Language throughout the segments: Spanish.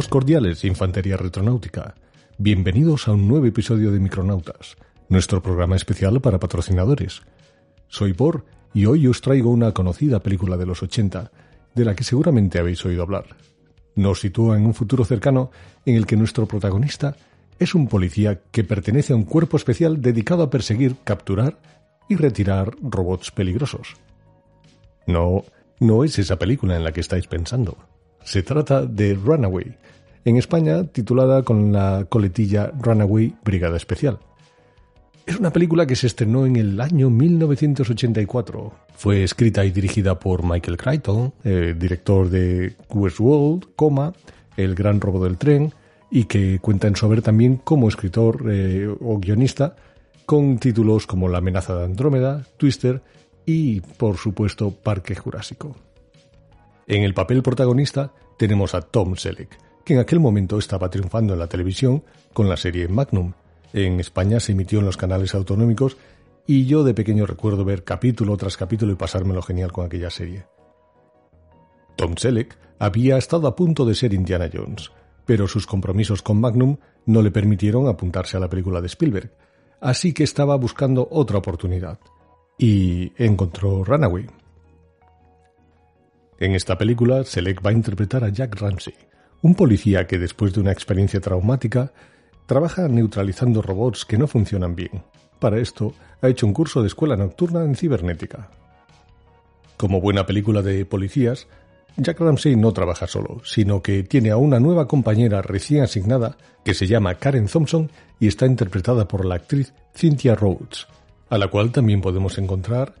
Saludos cordiales, Infantería Retronáutica. Bienvenidos a un nuevo episodio de Micronautas, nuestro programa especial para patrocinadores. Soy Por y hoy os traigo una conocida película de los 80, de la que seguramente habéis oído hablar. Nos sitúa en un futuro cercano en el que nuestro protagonista es un policía que pertenece a un cuerpo especial dedicado a perseguir, capturar y retirar robots peligrosos. No, no es esa película en la que estáis pensando. Se trata de Runaway, en España titulada con la coletilla Runaway Brigada Especial. Es una película que se estrenó en el año 1984. Fue escrita y dirigida por Michael Crichton, eh, director de Westworld, Coma, El Gran Robo del Tren, y que cuenta en su haber también como escritor eh, o guionista con títulos como La amenaza de Andrómeda, Twister y, por supuesto, Parque Jurásico. En el papel protagonista tenemos a Tom Selleck, que en aquel momento estaba triunfando en la televisión con la serie Magnum. En España se emitió en los canales autonómicos y yo de pequeño recuerdo ver capítulo tras capítulo y pasármelo genial con aquella serie. Tom Selleck había estado a punto de ser Indiana Jones, pero sus compromisos con Magnum no le permitieron apuntarse a la película de Spielberg, así que estaba buscando otra oportunidad. Y encontró Runaway. En esta película, Selleck va a interpretar a Jack Ramsey, un policía que después de una experiencia traumática trabaja neutralizando robots que no funcionan bien. Para esto, ha hecho un curso de escuela nocturna en cibernética. Como buena película de policías, Jack Ramsey no trabaja solo, sino que tiene a una nueva compañera recién asignada que se llama Karen Thompson y está interpretada por la actriz Cynthia Rhodes, a la cual también podemos encontrar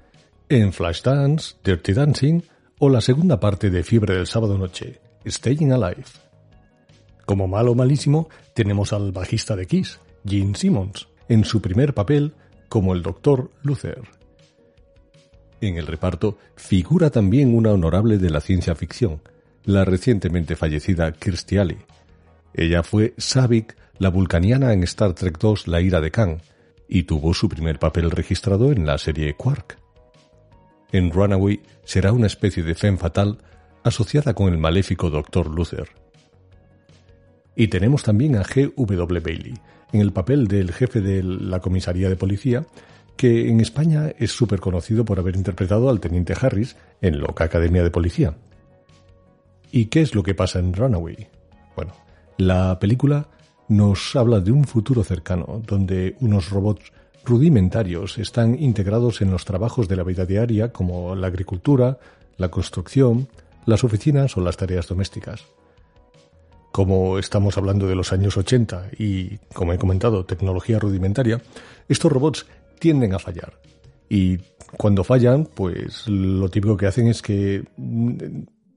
en Flashdance, Dirty Dancing o la segunda parte de Fiebre del sábado noche, Staying Alive. Como malo malísimo, tenemos al bajista de Kiss, Gene Simmons, en su primer papel como el Dr. Luther. En el reparto figura también una honorable de la ciencia ficción, la recientemente fallecida Kirstie Alley. Ella fue Savik, la vulcaniana en Star Trek II La ira de Khan, y tuvo su primer papel registrado en la serie Quark en Runaway será una especie de femme fatal asociada con el maléfico Dr. Luther. Y tenemos también a G.W. Bailey, en el papel del jefe de la comisaría de policía, que en España es súper conocido por haber interpretado al teniente Harris en Loca Academia de Policía. ¿Y qué es lo que pasa en Runaway? Bueno, la película nos habla de un futuro cercano, donde unos robots rudimentarios están integrados en los trabajos de la vida diaria como la agricultura, la construcción, las oficinas o las tareas domésticas. Como estamos hablando de los años 80 y, como he comentado, tecnología rudimentaria, estos robots tienden a fallar. Y cuando fallan, pues lo típico que hacen es que,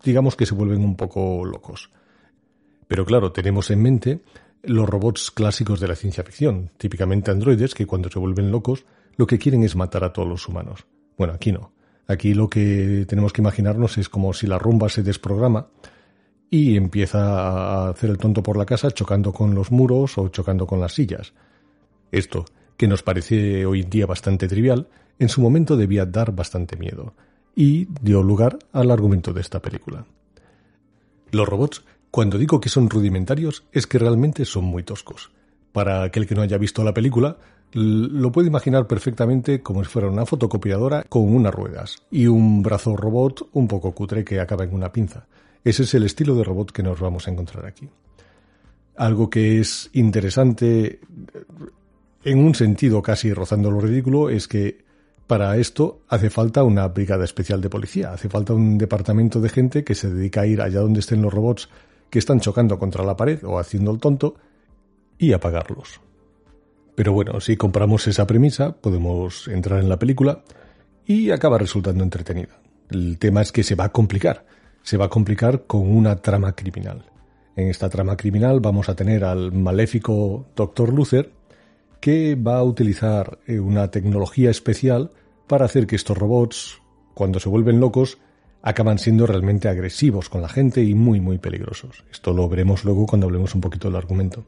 digamos que se vuelven un poco locos. Pero claro, tenemos en mente los robots clásicos de la ciencia ficción, típicamente androides que cuando se vuelven locos lo que quieren es matar a todos los humanos. Bueno, aquí no. Aquí lo que tenemos que imaginarnos es como si la rumba se desprograma y empieza a hacer el tonto por la casa chocando con los muros o chocando con las sillas. Esto, que nos parece hoy en día bastante trivial, en su momento debía dar bastante miedo y dio lugar al argumento de esta película. Los robots cuando digo que son rudimentarios es que realmente son muy toscos. Para aquel que no haya visto la película, lo puede imaginar perfectamente como si fuera una fotocopiadora con unas ruedas y un brazo robot un poco cutre que acaba en una pinza. Ese es el estilo de robot que nos vamos a encontrar aquí. Algo que es interesante en un sentido casi rozando lo ridículo es que para esto hace falta una brigada especial de policía, hace falta un departamento de gente que se dedica a ir allá donde estén los robots que están chocando contra la pared o haciendo el tonto y apagarlos. Pero bueno, si compramos esa premisa, podemos entrar en la película y acaba resultando entretenida. El tema es que se va a complicar, se va a complicar con una trama criminal. En esta trama criminal vamos a tener al maléfico Dr. Luther, que va a utilizar eh, una tecnología especial para hacer que estos robots, cuando se vuelven locos, acaban siendo realmente agresivos con la gente y muy muy peligrosos. Esto lo veremos luego cuando hablemos un poquito del argumento.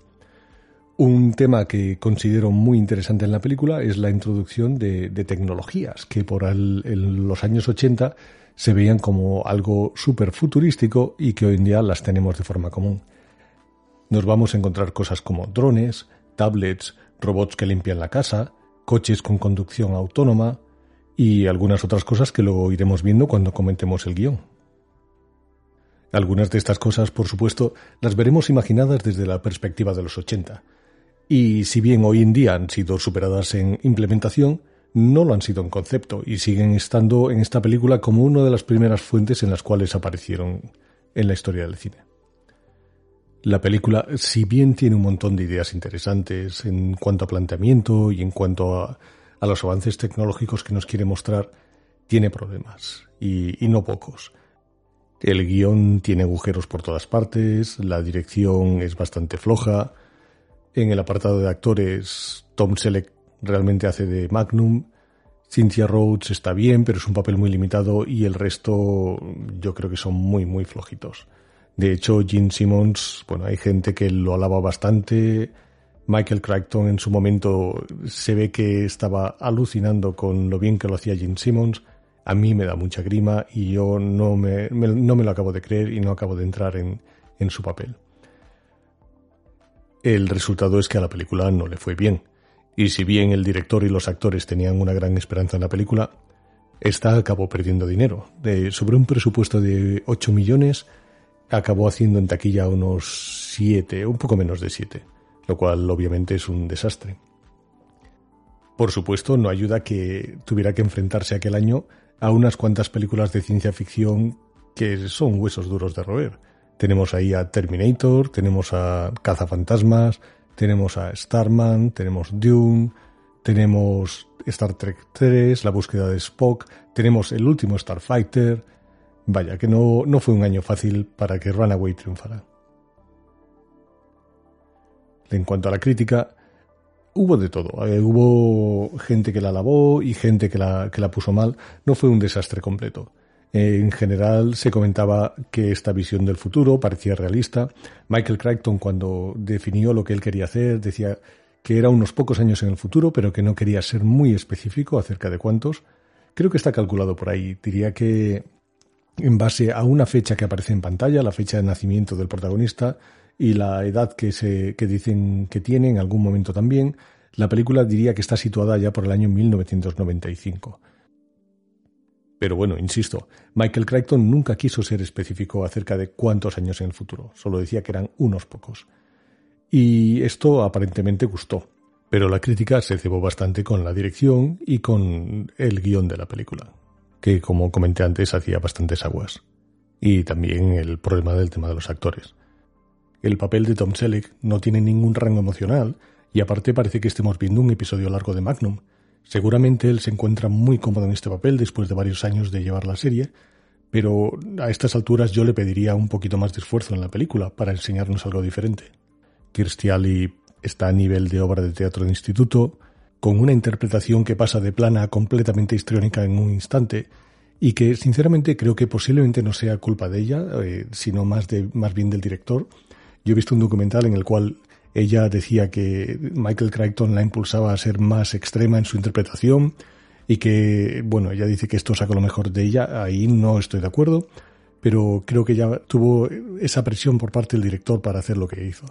Un tema que considero muy interesante en la película es la introducción de, tecnologías que por en los años 80 se veían como algo súper futurístico y que hoy en día las tenemos de forma común. Nos vamos a encontrar cosas como drones, tablets, robots que limpian la casa, coches con conducción autónoma y algunas otras cosas que luego iremos viendo cuando comentemos el guion. Algunas de estas cosas, por supuesto, las veremos imaginadas desde la perspectiva de los 80, y si bien hoy en día han sido superadas en implementación, no lo han sido en concepto y siguen estando en esta película como una de las primeras fuentes en las cuales aparecieron en la historia del cine. La película, si bien tiene un montón de ideas interesantes en cuanto a planteamiento y en cuanto a, los avances tecnológicos que nos quiere mostrar, tiene problemas, y, y no pocos. El guion tiene agujeros por todas partes, la dirección es bastante floja, en el apartado de actores, Tom Selleck realmente hace de Magnum. Cynthia Rhodes está bien, pero es un papel muy limitado y el resto yo creo que son muy, muy flojitos. De hecho, Gene Simmons, bueno, hay gente que lo alaba bastante. Michael Crichton en su momento se ve que estaba alucinando con lo bien que lo hacía Gene Simmons. A mí me da mucha grima y yo no me, no me lo acabo de creer y no acabo de entrar en, en su papel. El resultado es que a la película no le fue bien. Y si bien el director y los actores tenían una gran esperanza en la película, esta acabó perdiendo dinero. Sobre un presupuesto de 8 millones, acabó haciendo en taquilla unos 7, un poco menos de 7, lo cual obviamente es un desastre. Por supuesto, no ayuda que tuviera que enfrentarse aquel año a unas cuantas películas de ciencia ficción que son huesos duros de roer. Tenemos ahí a Terminator, tenemos a Cazafantasmas, tenemos a Starman, tenemos Dune, tenemos Star Trek 3, la búsqueda de Spock, tenemos el último Starfighter. Vaya, que no, no fue un año fácil para que Runaway triunfara. En cuanto a la crítica, hubo de todo. Eh, hubo gente que la alabó y gente que la, que la puso mal. No fue un desastre completo. En general se comentaba que esta visión del futuro parecía realista. Michael Crichton cuando definió lo que él quería hacer decía que era unos pocos años en el futuro, pero que no quería ser muy específico acerca de cuántos. Creo que está calculado por ahí. Diría que en base a una fecha que aparece en pantalla, la fecha de nacimiento del protagonista y la edad que se que dicen que tiene en algún momento también, la película diría que está situada ya por el año 1995. Pero bueno, insisto, Michael Crichton nunca quiso ser específico acerca de cuántos años en el futuro, solo decía que eran unos pocos. Y esto aparentemente gustó, pero la crítica se cebó bastante con la dirección y con el guion de la película, que como comenté antes hacía bastantes aguas. Y también el problema del tema de los actores. El papel de Tom Selleck no tiene ningún rango emocional y aparte parece que estemos viendo un episodio largo de Magnum, Seguramente él se encuentra muy cómodo en este papel después de varios años de llevar la serie, pero a estas alturas yo le pediría un poquito más de esfuerzo en la película para enseñarnos algo diferente. Kirstie Alley está a nivel de obra de teatro de instituto, con una interpretación que pasa de plana a completamente histriónica en un instante, y que sinceramente creo que posiblemente no sea culpa de ella, eh, sino más, de, más bien del director. Yo he visto un documental en el cual ella decía que Michael Crichton la impulsaba a ser más extrema en su interpretación y que, bueno, ella dice que esto saca lo mejor de ella. Ahí no estoy de acuerdo, pero creo que ella tuvo esa presión por parte del director para hacer lo que hizo.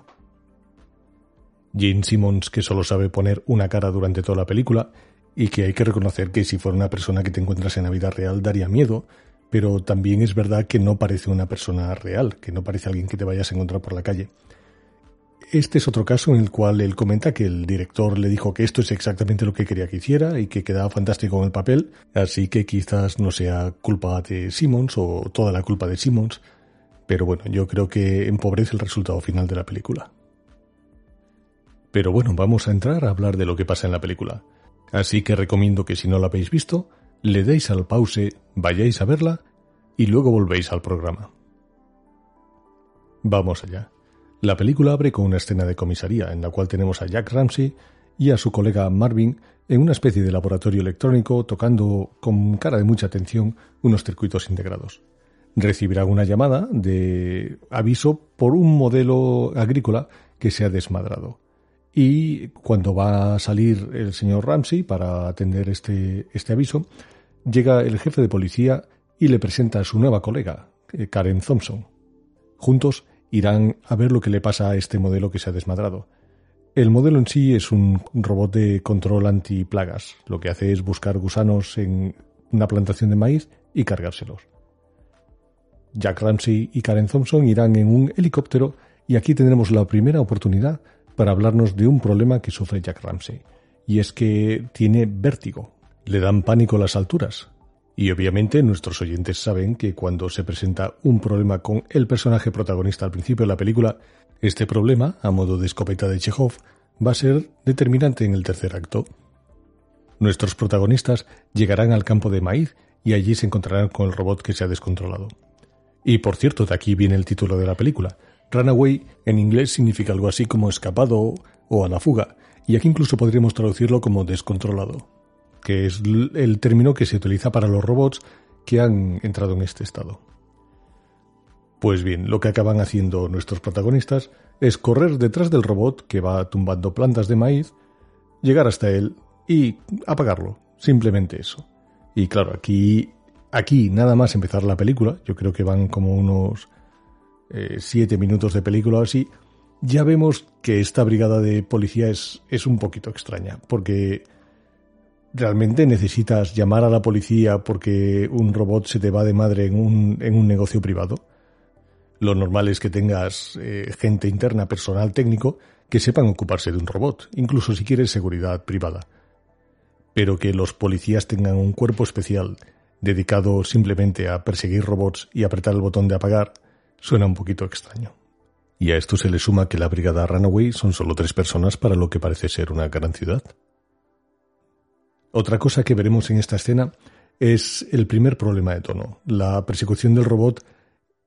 Jane Simmons, que solo sabe poner una cara durante toda la película, y que hay que reconocer que si fuera una persona que te encuentras en la vida real daría miedo, pero también es verdad que no parece una persona real, que no parece alguien que te vayas a encontrar por la calle este es otro caso en el cual él comenta que el director le dijo que esto es exactamente lo que quería que hiciera y que quedaba fantástico en el papel, así que quizás no sea culpa de Simmons o toda la culpa de Simmons, pero bueno, yo creo que empobrece el resultado final de la película. Pero bueno, vamos a entrar a hablar de lo que pasa en la película. Así que recomiendo que si no la habéis visto, le deis al pause, vayáis a verla y luego volvéis al programa. Vamos allá. La película abre con una escena de comisaría en la cual tenemos a Jack Ramsey y a su colega Marvin en una especie de laboratorio electrónico tocando con cara de mucha atención unos circuitos integrados. Recibirá una llamada de aviso por un modelo agrícola que se ha desmadrado. Y cuando va a salir el señor Ramsey para atender este, este aviso, llega el jefe de policía y le presenta a su nueva colega, eh, Karen Thompson. Juntos irán a ver lo que le pasa a este modelo que se ha desmadrado. El modelo en sí es un robot de control anti-plagas. Lo que hace es buscar gusanos en una plantación de maíz y cargárselos. Jack Ramsey y Karen Thompson irán en un helicóptero y aquí tendremos la primera oportunidad para hablarnos de un problema que sufre Jack Ramsey. Y es que tiene vértigo. Le dan pánico las alturas. Y obviamente nuestros oyentes saben que cuando se presenta un problema con el personaje protagonista al principio de la película, este problema, a modo de escopeta de Chekhov, va a ser determinante en el tercer acto. Nuestros protagonistas llegarán al campo de maíz y allí se encontrarán con el robot que se ha descontrolado. Y por cierto, de aquí viene el título de la película. Runaway en inglés significa algo así como escapado o a la fuga, y aquí incluso podríamos traducirlo como descontrolado que es el término que se utiliza para los robots que han entrado en este estado. Pues bien, lo que acaban haciendo nuestros protagonistas es correr detrás del robot que va tumbando plantas de maíz, llegar hasta él y apagarlo, simplemente eso. Y claro, aquí, aquí nada más empezar la película, yo creo que van como unos eh, siete minutos de película o así, ya vemos que esta brigada de policía es, es un poquito extraña, porque ¿Realmente necesitas llamar a la policía porque un robot se te va de madre en un, en un negocio privado? Lo normal es que tengas eh, gente interna, personal técnico, que sepan ocuparse de un robot, incluso si quieres seguridad privada. Pero que los policías tengan un cuerpo especial dedicado simplemente a perseguir robots y apretar el botón de apagar, suena un poquito extraño. Y a esto se le suma que la brigada Runaway son solo tres personas para lo que parece ser una gran ciudad. Otra cosa que veremos en esta escena es el primer problema de tono. La persecución del robot,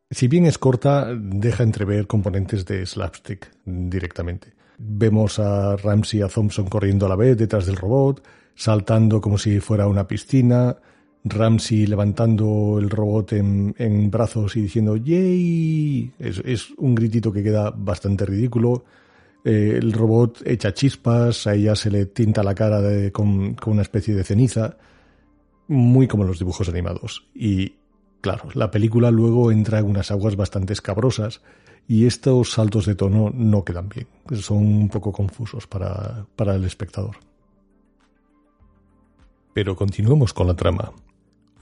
si bien es corta, deja entrever componentes de slapstick directamente. Vemos a Ramsey y a Thompson corriendo a la vez detrás del robot, saltando como si fuera una piscina, Ramsey levantando el robot en, brazos y diciendo ¡Yay! es un gritito que queda bastante ridículo. Eh, el robot echa chispas, a ella se le tinta la cara con, una especie de ceniza, muy como los dibujos animados. Y claro, la película luego entra en unas aguas bastante escabrosas y estos saltos de tono no quedan bien, son un poco confusos para, para el espectador. Pero continuemos con la trama.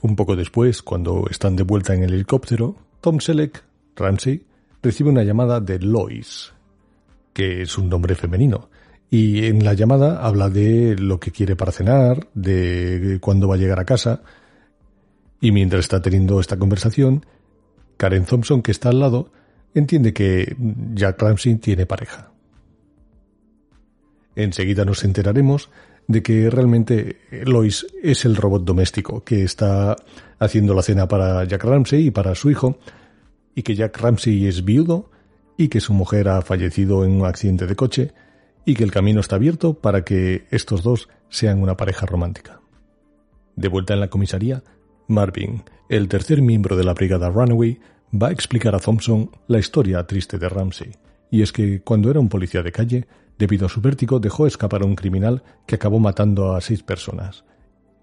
Un poco después, cuando están de vuelta en el helicóptero, Tom Selleck, Ramsey, recibe una llamada de Lois, que es un nombre femenino. Y en la llamada habla de lo que quiere para cenar, de cuándo va a llegar a casa. Y mientras está teniendo esta conversación, Karen Thompson, que está al lado, entiende que Jack Ramsey tiene pareja. Enseguida nos enteraremos de que realmente Lois es el robot doméstico que está haciendo la cena para Jack Ramsey y para su hijo, y que Jack Ramsey es viudo y que su mujer ha fallecido en un accidente de coche y que el camino está abierto para que estos dos sean una pareja romántica. De vuelta en la comisaría, Marvin, el tercer miembro de la brigada Runaway, va a explicar a Thompson la historia triste de Ramsey, y es que cuando era un policía de calle, debido a su vértigo dejó escapar a un criminal que acabó matando a seis personas.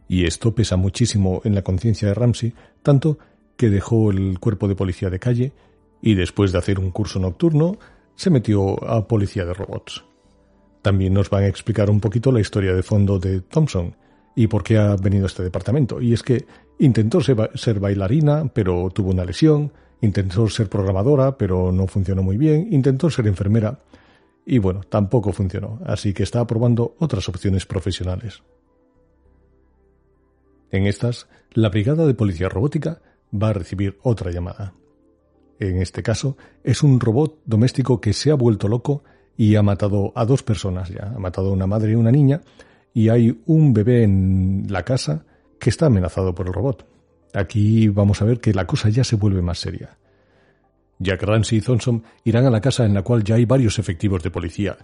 Y esto pesa muchísimo en la conciencia de Ramsey, tanto que dejó el cuerpo de policía de calle y después de hacer un curso nocturno se metió a policía de robots. También nos van a explicar un poquito la historia de fondo de Thompson y por qué ha venido a este departamento. Y es que intentó ser bailarina, pero tuvo una lesión, intentó ser programadora, pero no funcionó muy bien, intentó ser enfermera y bueno, tampoco funcionó, así que está probando otras opciones profesionales. En estas, la Brigada de Policía Robótica va a recibir otra llamada. En este caso, es un robot doméstico que se ha vuelto loco y ha matado a dos personas ya. Ha matado a una madre y una niña y hay un bebé en la casa que está amenazado por el robot. Aquí vamos a ver que la cosa ya se vuelve más seria. Jack Ramsey y Thompson irán a la casa en la cual ya hay varios efectivos de policía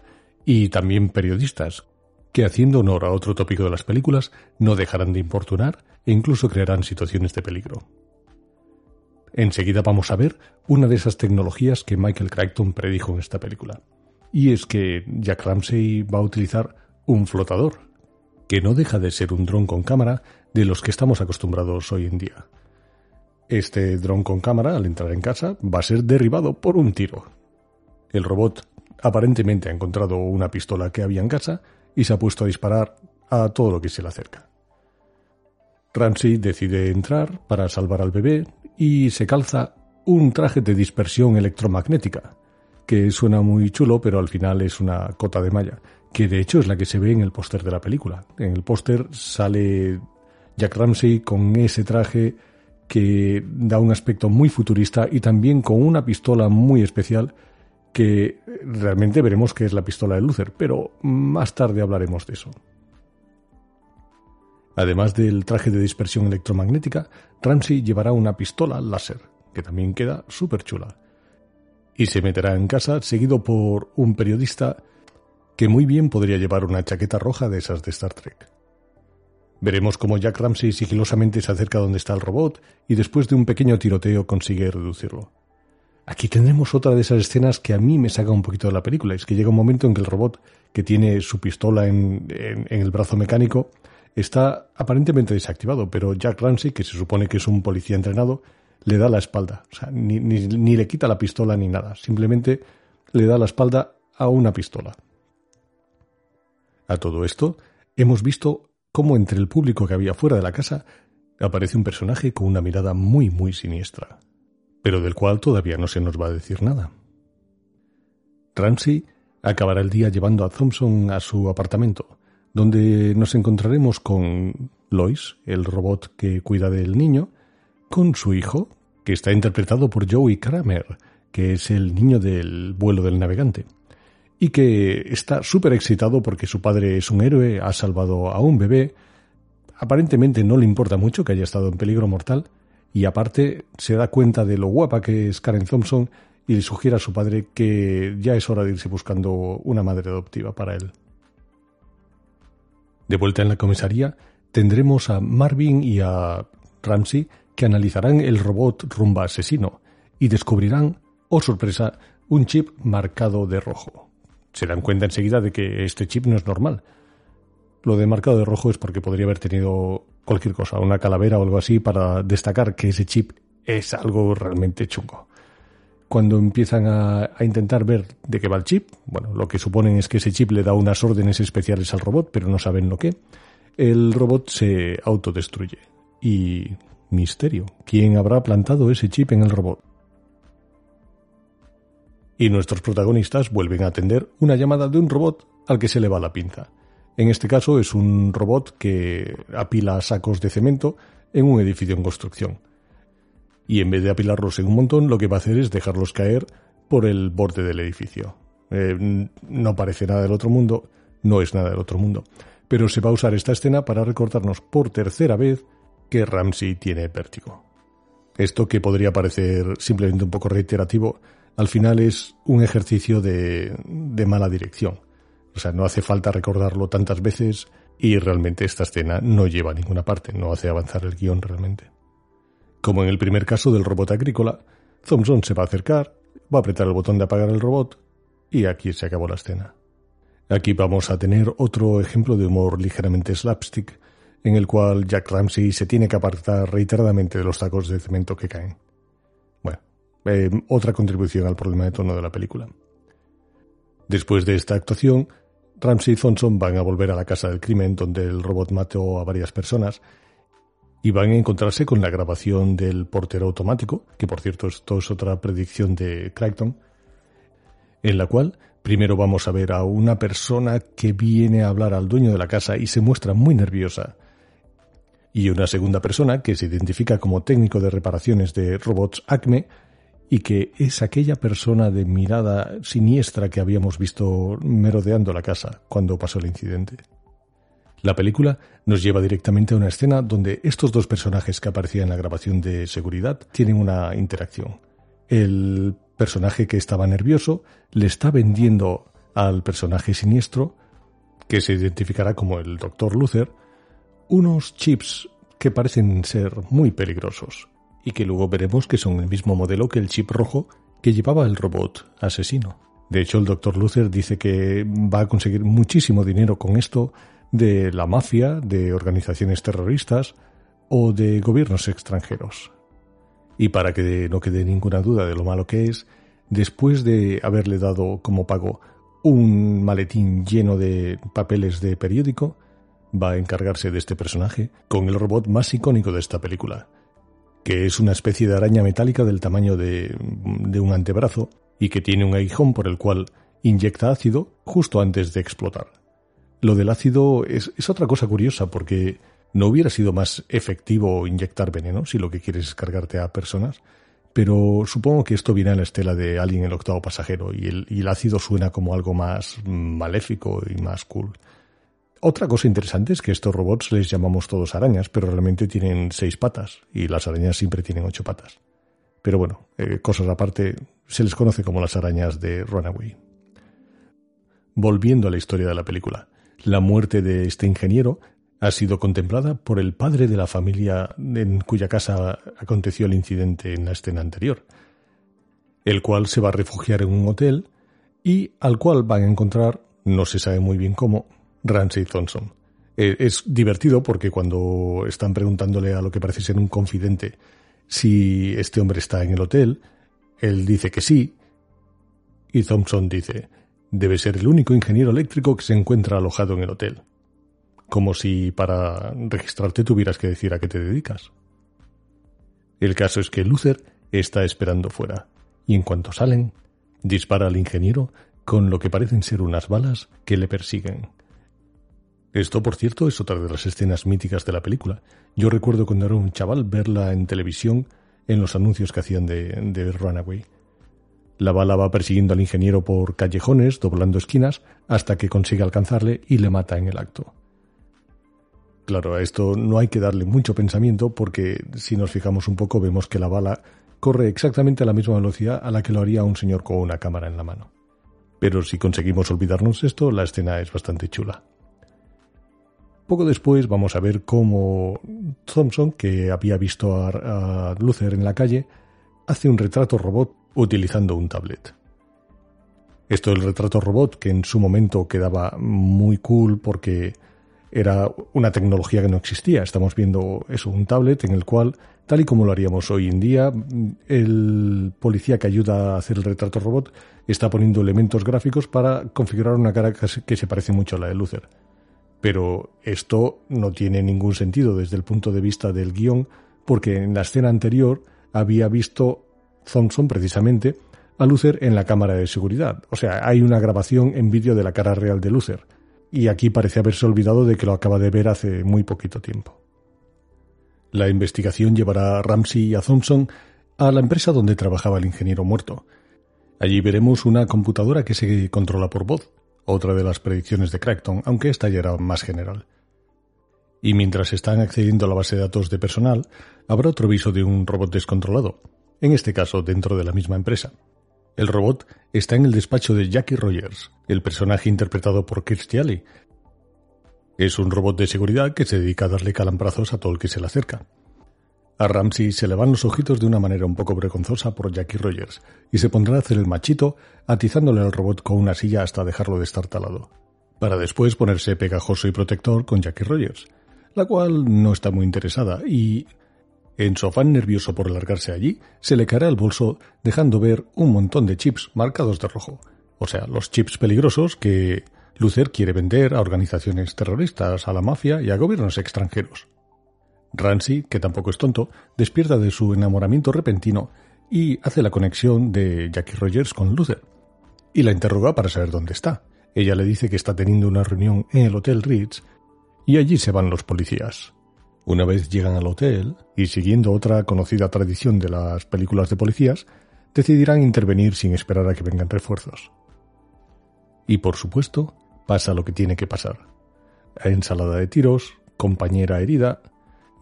y también periodistas, que haciendo honor a otro tópico de las películas, no dejarán de importunar e incluso crearán situaciones de peligro. Enseguida vamos a ver una de esas tecnologías que Michael Crichton predijo en esta película. Y es que Jack Ramsey va a utilizar un flotador, que no deja de ser un dron con cámara de los que estamos acostumbrados hoy en día. Este dron con cámara, al entrar en casa, va a ser derribado por un tiro. El robot aparentemente ha encontrado una pistola que había en casa y se ha puesto a disparar a todo lo que se le acerca. Ramsey decide entrar para salvar al bebé y se calza un traje de dispersión electromagnética, que suena muy chulo, pero al final es una cota de malla, que de hecho es la que se ve en el póster de la película. En el póster sale Jack Ramsey con ese traje que da un aspecto muy futurista y también con una pistola muy especial que realmente veremos que es la pistola de Luther, pero más tarde hablaremos de eso. Además del traje de dispersión electromagnética, Ramsey llevará una pistola láser, que también queda súper chula. Y se meterá en casa seguido por un periodista que muy bien podría llevar una chaqueta roja de esas de Star Trek. Veremos cómo Jack Ramsey sigilosamente se acerca donde está el robot y después de un pequeño tiroteo consigue reducirlo. Aquí tendremos otra de esas escenas que a mí me saca un poquito de la película. Es que llega un momento en que el robot, que tiene su pistola en el brazo mecánico, está aparentemente desactivado, pero Jack Ramsey, que se supone que es un policía entrenado, le da la espalda. O sea, ni, ni, le quita la pistola ni nada. Simplemente le da la espalda a una pistola. A todo esto, hemos visto cómo entre el público que había fuera de la casa aparece un personaje con una mirada muy, muy siniestra, pero del cual todavía no se nos va a decir nada. Ramsey acabará el día llevando a Thompson a su apartamento, donde nos encontraremos con Lois, el robot que cuida del niño, con su hijo, que está interpretado por Joey Kramer, que es el niño del vuelo del navegante, y que está súper excitado porque su padre es un héroe, ha salvado a un bebé, aparentemente no le importa mucho que haya estado en peligro mortal, y aparte se da cuenta de lo guapa que es Karen Thompson y le sugiere a su padre que ya es hora de irse buscando una madre adoptiva para él. De vuelta en la comisaría, tendremos a Marvin y a Ramsey que analizarán el robot rumba asesino y descubrirán, oh sorpresa, un chip marcado de rojo. Se dan cuenta enseguida de que este chip no es normal. Lo de marcado de rojo es porque podría haber tenido cualquier cosa, una calavera o algo así, para destacar que ese chip es algo realmente chungo cuando empiezan a, intentar ver de qué va el chip, bueno, lo que suponen es que ese chip le da unas órdenes especiales al robot, pero no saben lo que, el robot se autodestruye. Y misterio, ¿quién habrá plantado ese chip en el robot? Y nuestros protagonistas vuelven a atender una llamada de un robot al que se le va la pinza. En este caso es un robot que apila sacos de cemento en un edificio en construcción y en vez de apilarlos en un montón, lo que va a hacer es dejarlos caer por el borde del edificio. Eh, no parece nada del otro mundo, no es nada del otro mundo. Pero se va a usar esta escena para recordarnos por tercera vez que Ramsey tiene vértigo. Esto que podría parecer simplemente un poco reiterativo, al final es un ejercicio de, de mala dirección. O sea, no hace falta recordarlo tantas veces y realmente esta escena no lleva a ninguna parte, no hace avanzar el guion realmente. Como en el primer caso del robot agrícola, Thompson se va a acercar, va a apretar el botón de apagar el robot y aquí se acabó la escena. Aquí vamos a tener otro ejemplo de humor ligeramente slapstick, en el cual Jack Ramsey se tiene que apartar reiteradamente de los sacos de cemento que caen. Bueno, eh, otra contribución al problema de tono de la película. Después de esta actuación, Ramsey y Thompson van a volver a la casa del crimen donde el robot mató a varias personas y van a encontrarse con la grabación del portero automático, que por cierto esto es otra predicción de Crichton, en la cual Primero vamos a ver a una persona que viene a hablar al dueño de la casa y se muestra muy nerviosa. Y una segunda persona que se identifica como técnico de reparaciones de robots Acme y que es aquella persona de mirada siniestra que habíamos visto merodeando la casa cuando pasó el incidente. La película nos lleva directamente a una escena donde estos dos personajes que aparecían en la grabación de seguridad tienen una interacción. El personaje que estaba nervioso le está vendiendo al personaje siniestro, que se identificará como el Dr. Luther, unos chips que parecen ser muy peligrosos y que luego veremos que son el mismo modelo que el chip rojo que llevaba el robot asesino. De hecho, el Dr. Luther dice que va a conseguir muchísimo dinero con esto de la mafia, de organizaciones terroristas o de gobiernos extranjeros. Y para que no quede ninguna duda de lo malo que es, después de haberle dado como pago un maletín lleno de papeles de periódico, va a encargarse de este personaje con el robot más icónico de esta película, que es una especie de araña metálica del tamaño de, un antebrazo y que tiene un aguijón por el cual inyecta ácido justo antes de explotar. Lo del ácido es, otra cosa curiosa porque no hubiera sido más efectivo inyectar veneno si lo que quieres es cargarte a personas. Pero supongo que esto viene a la estela de alguien el octavo pasajero y el, el ácido suena como algo más maléfico y más cool. Otra cosa interesante es que estos robots les llamamos todos arañas, pero realmente tienen seis patas y las arañas siempre tienen ocho patas. Pero bueno, eh, cosas aparte, se les conoce como las arañas de Runaway. Volviendo a la historia de la película. La muerte de este ingeniero ha sido contemplada por el padre de la familia en cuya casa aconteció el incidente en la escena anterior, el cual se va a refugiar en un hotel y al cual van a encontrar, no se sabe muy bien cómo, Ramsey Thompson. Eh, es divertido porque cuando están preguntándole a lo que parece ser un confidente si este hombre está en el hotel, él dice que sí, y Thompson dice, Debe ser el único ingeniero eléctrico que se encuentra alojado en el hotel. Como si para registrarte tuvieras que decir a qué te dedicas. El caso es que Luther está esperando fuera, y en cuanto salen, dispara al ingeniero con lo que parecen ser unas balas que le persiguen. Esto, por cierto, es otra de las escenas míticas de la película. Yo recuerdo cuando era un chaval verla en televisión en los anuncios que hacían de, de Runaway. La bala va persiguiendo al ingeniero por callejones, doblando esquinas, hasta que consigue alcanzarle y le mata en el acto. Claro, a esto no hay que darle mucho pensamiento porque si nos fijamos un poco vemos que la bala corre exactamente a la misma velocidad a la que lo haría un señor con una cámara en la mano. Pero si conseguimos olvidarnos esto, la escena es bastante chula. Poco después vamos a ver cómo Thompson, que había visto a, a Luther en la calle, hace un retrato robot utilizando un tablet. Esto del retrato robot, que en su momento quedaba muy cool porque era una tecnología que no existía. Estamos viendo eso, un tablet en el cual, tal y como lo haríamos hoy en día, el policía que ayuda a hacer el retrato robot está poniendo elementos gráficos para configurar una cara que se parece mucho a la de Luther. Pero esto no tiene ningún sentido desde el punto de vista del guion, porque en la escena anterior había visto Thompson precisamente a Luther en la cámara de seguridad. O sea, hay una grabación en vídeo de la cara real de Luther. Y aquí parece haberse olvidado de que lo acaba de ver hace muy poquito tiempo. La investigación llevará a Ramsey y a Thompson a la empresa donde trabajaba el ingeniero muerto. Allí veremos una computadora que se controla por voz, otra de las predicciones de Crackton, aunque esta ya era más general. Y mientras están accediendo a la base de datos de personal, habrá otro viso de un robot descontrolado, en este caso dentro de la misma empresa. El robot está en el despacho de Jackie Rogers, el personaje interpretado por Kirstie Alley. Es un robot de seguridad que se dedica a darle calambrazos a todo el que se le acerca. A Ramsey se le van los ojitos de una manera un poco vergonzosa por Jackie Rogers y se pondrá a hacer el machito atizándole al robot con una silla hasta dejarlo destartalado, para después ponerse pegajoso y protector con Jackie Rogers, la cual no está muy interesada y en su afán nervioso por largarse allí, se le caerá el bolso dejando ver un montón de chips marcados de rojo. O sea, los chips peligrosos que Luther quiere vender a organizaciones terroristas, a la mafia y a gobiernos extranjeros. Ramsey, que tampoco es tonto, despierta de su enamoramiento repentino y hace la conexión de Jackie Rogers con Luther. y la interroga para saber dónde está. Ella le dice que está teniendo una reunión en el Hotel Ritz y allí se van los policías. Una vez llegan al hotel, y siguiendo otra conocida tradición de las películas de policías, decidirán intervenir sin esperar a que vengan refuerzos. Y por supuesto, pasa lo que tiene que pasar. Ensalada de tiros, compañera herida,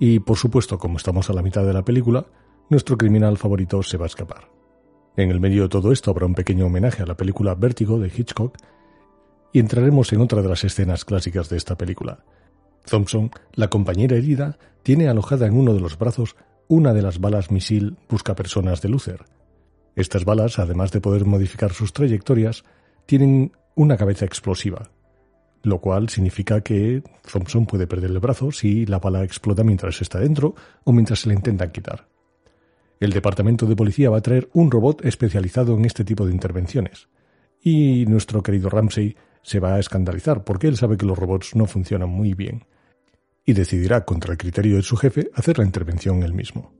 y por supuesto, como estamos a la mitad de la película, nuestro criminal favorito se va a escapar. En el medio de todo esto habrá un pequeño homenaje a la película Vértigo de Hitchcock y entraremos en otra de las escenas clásicas de esta película, Thompson, la compañera herida, tiene alojada en uno de los brazos una de las balas misil buscapersonas de Luther. Estas balas, además de poder modificar sus trayectorias, tienen una cabeza explosiva, lo cual significa que Thompson puede perder el brazo si la bala explota mientras está dentro o mientras se le intentan quitar. El departamento de policía va a traer un robot especializado en este tipo de intervenciones. Y nuestro querido Ramsey se va a escandalizar porque él sabe que los robots no funcionan muy bien y decidirá, contra el criterio de su jefe, hacer la intervención él mismo.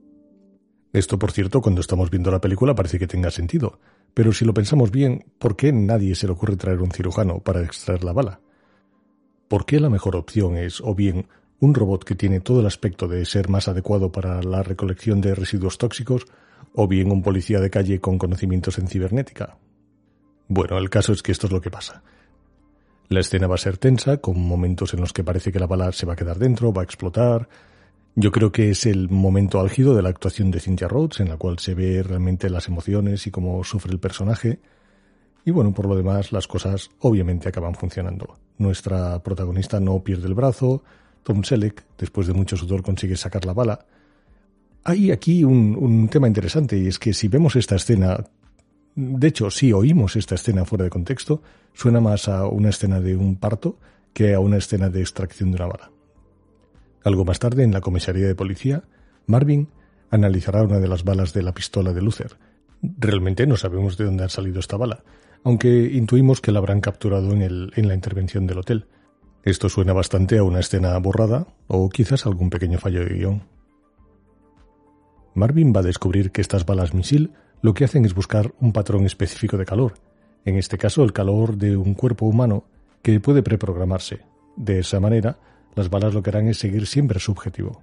Esto, por cierto, cuando estamos viendo la película parece que tenga sentido, pero si lo pensamos bien, ¿por qué nadie se le ocurre traer un cirujano para extraer la bala? ¿Por qué la mejor opción es, o bien, un robot que tiene todo el aspecto de ser más adecuado para la recolección de residuos tóxicos, o bien un policía de calle con conocimientos en cibernética? Bueno, el caso es que esto es lo que pasa. La escena va a ser tensa, con momentos en los que parece que la bala se va a quedar dentro, va a explotar. Yo creo que es el momento álgido de la actuación de Cynthia Rhodes, en la cual se ve realmente las emociones y cómo sufre el personaje. Y bueno, por lo demás, las cosas obviamente acaban funcionando. Nuestra protagonista no pierde el brazo, Tom Selleck, después de mucho sudor, consigue sacar la bala. Hay aquí un, un tema interesante, y es que si vemos esta escena de hecho, si oímos esta escena fuera de contexto, suena más a una escena de un parto que a una escena de extracción de una bala. Algo más tarde, en la comisaría de policía, Marvin analizará una de las balas de la pistola de Luther. Realmente no sabemos de dónde ha salido esta bala, aunque intuimos que la habrán capturado en, el, en la intervención del hotel. Esto suena bastante a una escena borrada o quizás algún pequeño fallo de guion. Marvin va a descubrir que estas balas misil lo que hacen es buscar un patrón específico de calor, en este caso el calor de un cuerpo humano que puede preprogramarse. De esa manera, las balas lo que harán es seguir siempre su objetivo.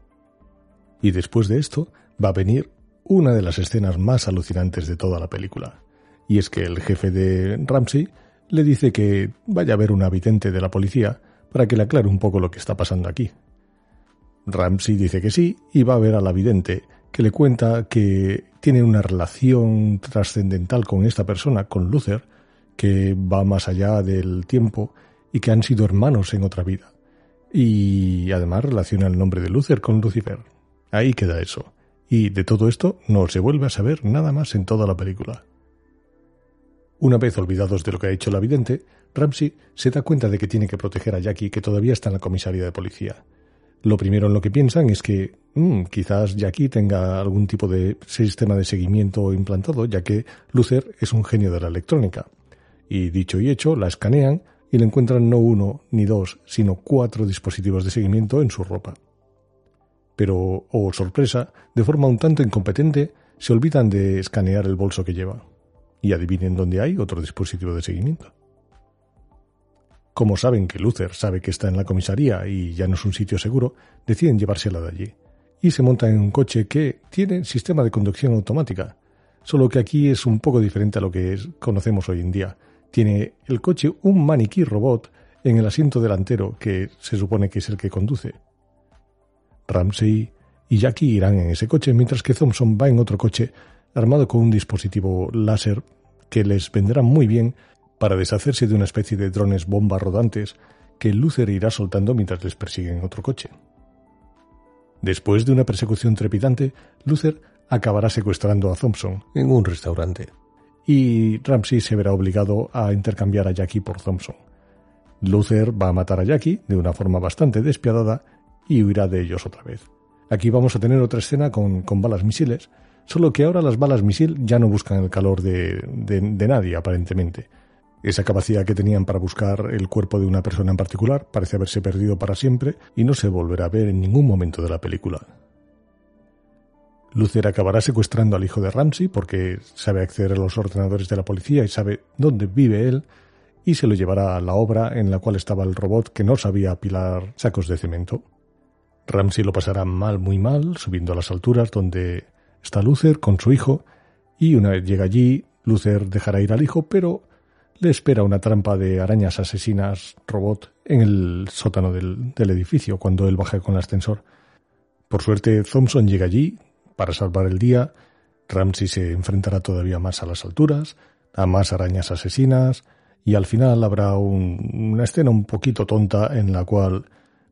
Y después de esto va a venir una de las escenas más alucinantes de toda la película. Y es que el jefe de Ramsey le dice que vaya a ver un habitante de la policía para que le aclare un poco lo que está pasando aquí. Ramsey dice que sí y va a ver al vidente que le cuenta que tiene una relación trascendental con esta persona, con Luther, que va más allá del tiempo y que han sido hermanos en otra vida. Y además relaciona el nombre de Luther con Lucifer. Ahí queda eso. Y de todo esto no se vuelve a saber nada más en toda la película. Una vez olvidados de lo que ha hecho la vidente, Ramsey se da cuenta de que tiene que proteger a Jackie que todavía está en la comisaría de policía. Lo primero en lo que piensan es que mm, quizás Jackie tenga algún tipo de sistema de seguimiento implantado, ya que Luther es un genio de la electrónica. Y dicho y hecho, la escanean y le encuentran no uno ni dos, sino cuatro dispositivos de seguimiento en su ropa. Pero, oh sorpresa, de forma un tanto incompetente, se olvidan de escanear el bolso que lleva. Y adivinen dónde hay otro dispositivo de seguimiento. Como saben que Luther sabe que está en la comisaría y ya no es un sitio seguro, deciden llevársela de allí. Y se montan en un coche que tiene sistema de conducción automática, solo que aquí es un poco diferente a lo que conocemos hoy en día. Tiene el coche un maniquí robot en el asiento delantero que se supone que es el que conduce. Ramsey y Jackie irán en ese coche mientras que Thompson va en otro coche armado con un dispositivo láser que les vendrá muy bien para deshacerse de una especie de drones bomba rodantes que Luther irá soltando mientras les persigue en otro coche. Después de una persecución trepidante, Luther acabará secuestrando a Thompson en un restaurante, y Ramsey se verá obligado a intercambiar a Jackie por Thompson. Luther va a matar a Jackie de una forma bastante despiadada y huirá de ellos otra vez. Aquí vamos a tener otra escena con, balas misiles, solo que ahora las balas misil ya no buscan el calor de nadie, aparentemente, esa capacidad que tenían para buscar el cuerpo de una persona en particular parece haberse perdido para siempre y no se volverá a ver en ningún momento de la película. Luther acabará secuestrando al hijo de Ramsey porque sabe acceder a los ordenadores de la policía y sabe dónde vive él y se lo llevará a la obra en la cual estaba el robot que no sabía apilar sacos de cemento. Ramsey lo pasará mal, muy mal, subiendo a las alturas donde está Luther con su hijo y una vez llega allí, Luther dejará ir al hijo, pero le espera una trampa de arañas asesinas robot en el sótano del, edificio cuando él baja con el ascensor. Por suerte, Thompson llega allí, para salvar el día, Ramsey se enfrentará todavía más a las alturas, a más arañas asesinas, y al final habrá una escena un poquito tonta en la cual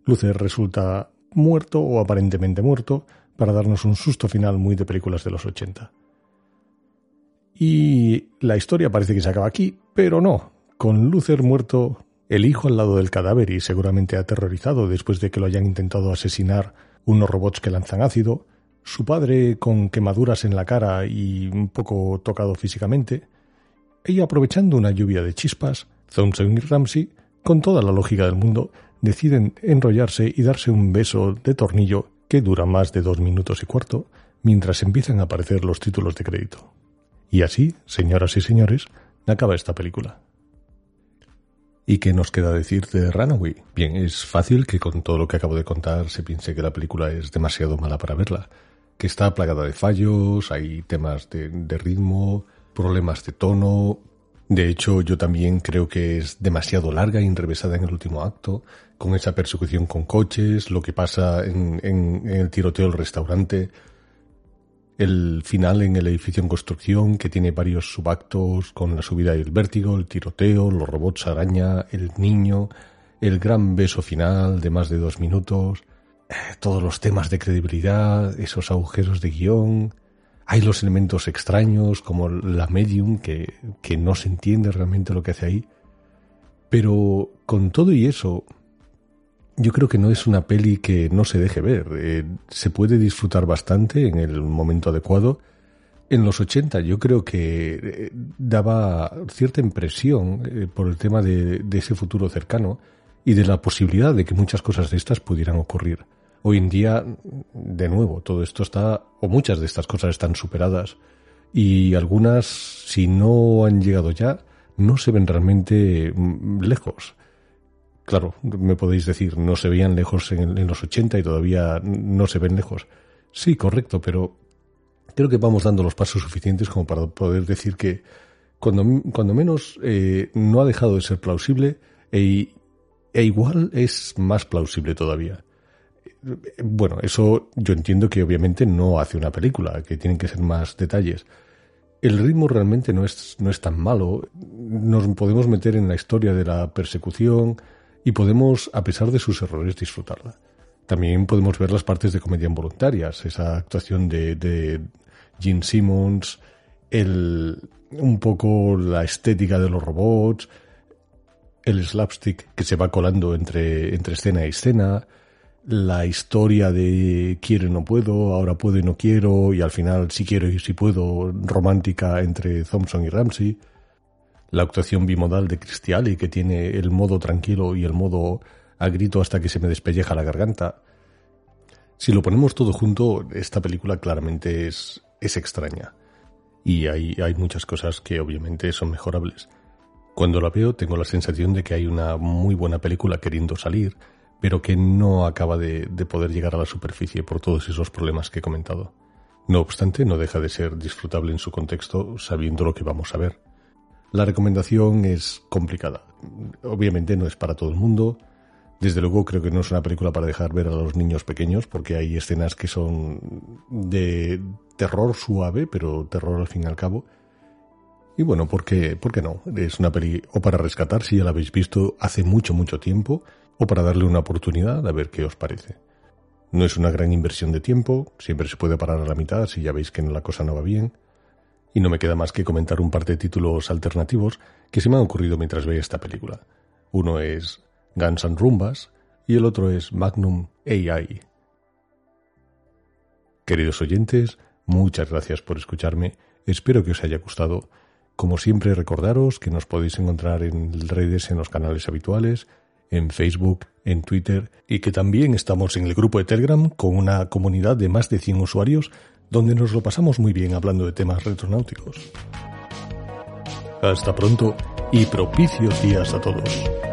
Luther resulta muerto o aparentemente muerto para darnos un susto final muy de películas de los 80. Y la historia parece que se acaba aquí, pero no. Con Luther muerto, el hijo al lado del cadáver y seguramente aterrorizado después de que lo hayan intentado asesinar unos robots que lanzan ácido, su padre con quemaduras en la cara y un poco tocado físicamente, y aprovechando una lluvia de chispas, Thompson y Ramsey, con toda la lógica del mundo, deciden enrollarse y darse un beso de tornillo que dura más de dos minutos y cuarto, mientras empiezan a aparecer los títulos de crédito. Y así, señoras y señores, acaba esta película. ¿Y qué nos queda decir de Runaway? Bien, es fácil que con todo lo que acabo de contar se piense que la película es demasiado mala para verla, que está plagada de fallos, hay temas de, ritmo, problemas de tono. De hecho, yo también creo que es demasiado larga y enrevesada en el último acto, con esa persecución con coches, lo que pasa en el tiroteo del restaurante, el final en el edificio en construcción que tiene varios subactos con la subida y el vértigo, el tiroteo, los robots araña, el niño, el gran beso final de más de dos minutos, eh, todos los temas de credibilidad, esos agujeros de guion, hay los elementos extraños como la medium que, que no se entiende realmente lo que hace ahí. Pero con todo y eso, yo creo que no es una peli que no se deje ver. Eh, se puede disfrutar bastante en el momento adecuado. En los 80 yo creo que eh, daba cierta impresión eh, por el tema de, de, ese futuro cercano y de la posibilidad de que muchas cosas de estas pudieran ocurrir. Hoy en día, de nuevo, todo esto está, o muchas de estas cosas están superadas y algunas, si no han llegado ya, no se ven realmente mm, lejos. Claro, me podéis decir, no se veían lejos en, los 80 y todavía no se ven lejos. Sí, correcto, pero creo que vamos dando los pasos suficientes como para poder decir que cuando, menos eh, no ha dejado de ser plausible e, e, igual es más plausible todavía. Bueno, eso yo entiendo que obviamente no hace una película, que tienen que ser más detalles. El ritmo realmente no es, no es tan malo. Nos podemos meter en la historia de la persecución, y podemos, a pesar de sus errores, disfrutarla. También podemos ver las partes de comedia involuntarias, esa actuación de, de Gene Simmons, el, un poco la estética de los robots, el slapstick que se va colando entre, escena y escena, la historia de quiero y no puedo, ahora puedo y no quiero, y al final si quiero y si puedo, romántica entre Thompson y Ramsey la actuación bimodal de Cristiali, que tiene el modo tranquilo y el modo a grito hasta que se me despelleja la garganta. Si lo ponemos todo junto, esta película claramente es, es extraña. Y hay, hay muchas cosas que obviamente son mejorables. Cuando la veo tengo la sensación de que hay una muy buena película queriendo salir, pero que no acaba de, de poder llegar a la superficie por todos esos problemas que he comentado. No obstante, no deja de ser disfrutable en su contexto sabiendo lo que vamos a ver. La recomendación es complicada. Obviamente no es para todo el mundo. Desde luego creo que no es una película para dejar ver a los niños pequeños porque hay escenas que son de terror suave, pero terror al fin y al cabo. Y bueno, ¿por qué, ¿por qué no? Es una peli o para rescatar si ya la habéis visto hace mucho, mucho tiempo, o para darle una oportunidad a ver qué os parece. No es una gran inversión de tiempo, siempre se puede parar a la mitad si ya veis que la cosa no va bien. Y no me queda más que comentar un par de títulos alternativos que se me han ocurrido mientras veía esta película. Uno es Guns N' Rumbas y el otro es Magnum AI. Queridos oyentes, muchas gracias por escucharme, espero que os haya gustado. Como siempre, recordaros que nos podéis encontrar en redes en los canales habituales, en Facebook, en Twitter y que también estamos en el grupo de Telegram con una comunidad de más de 100 usuarios donde nos lo pasamos muy bien hablando de temas retronáuticos. Hasta pronto y propicios días a todos.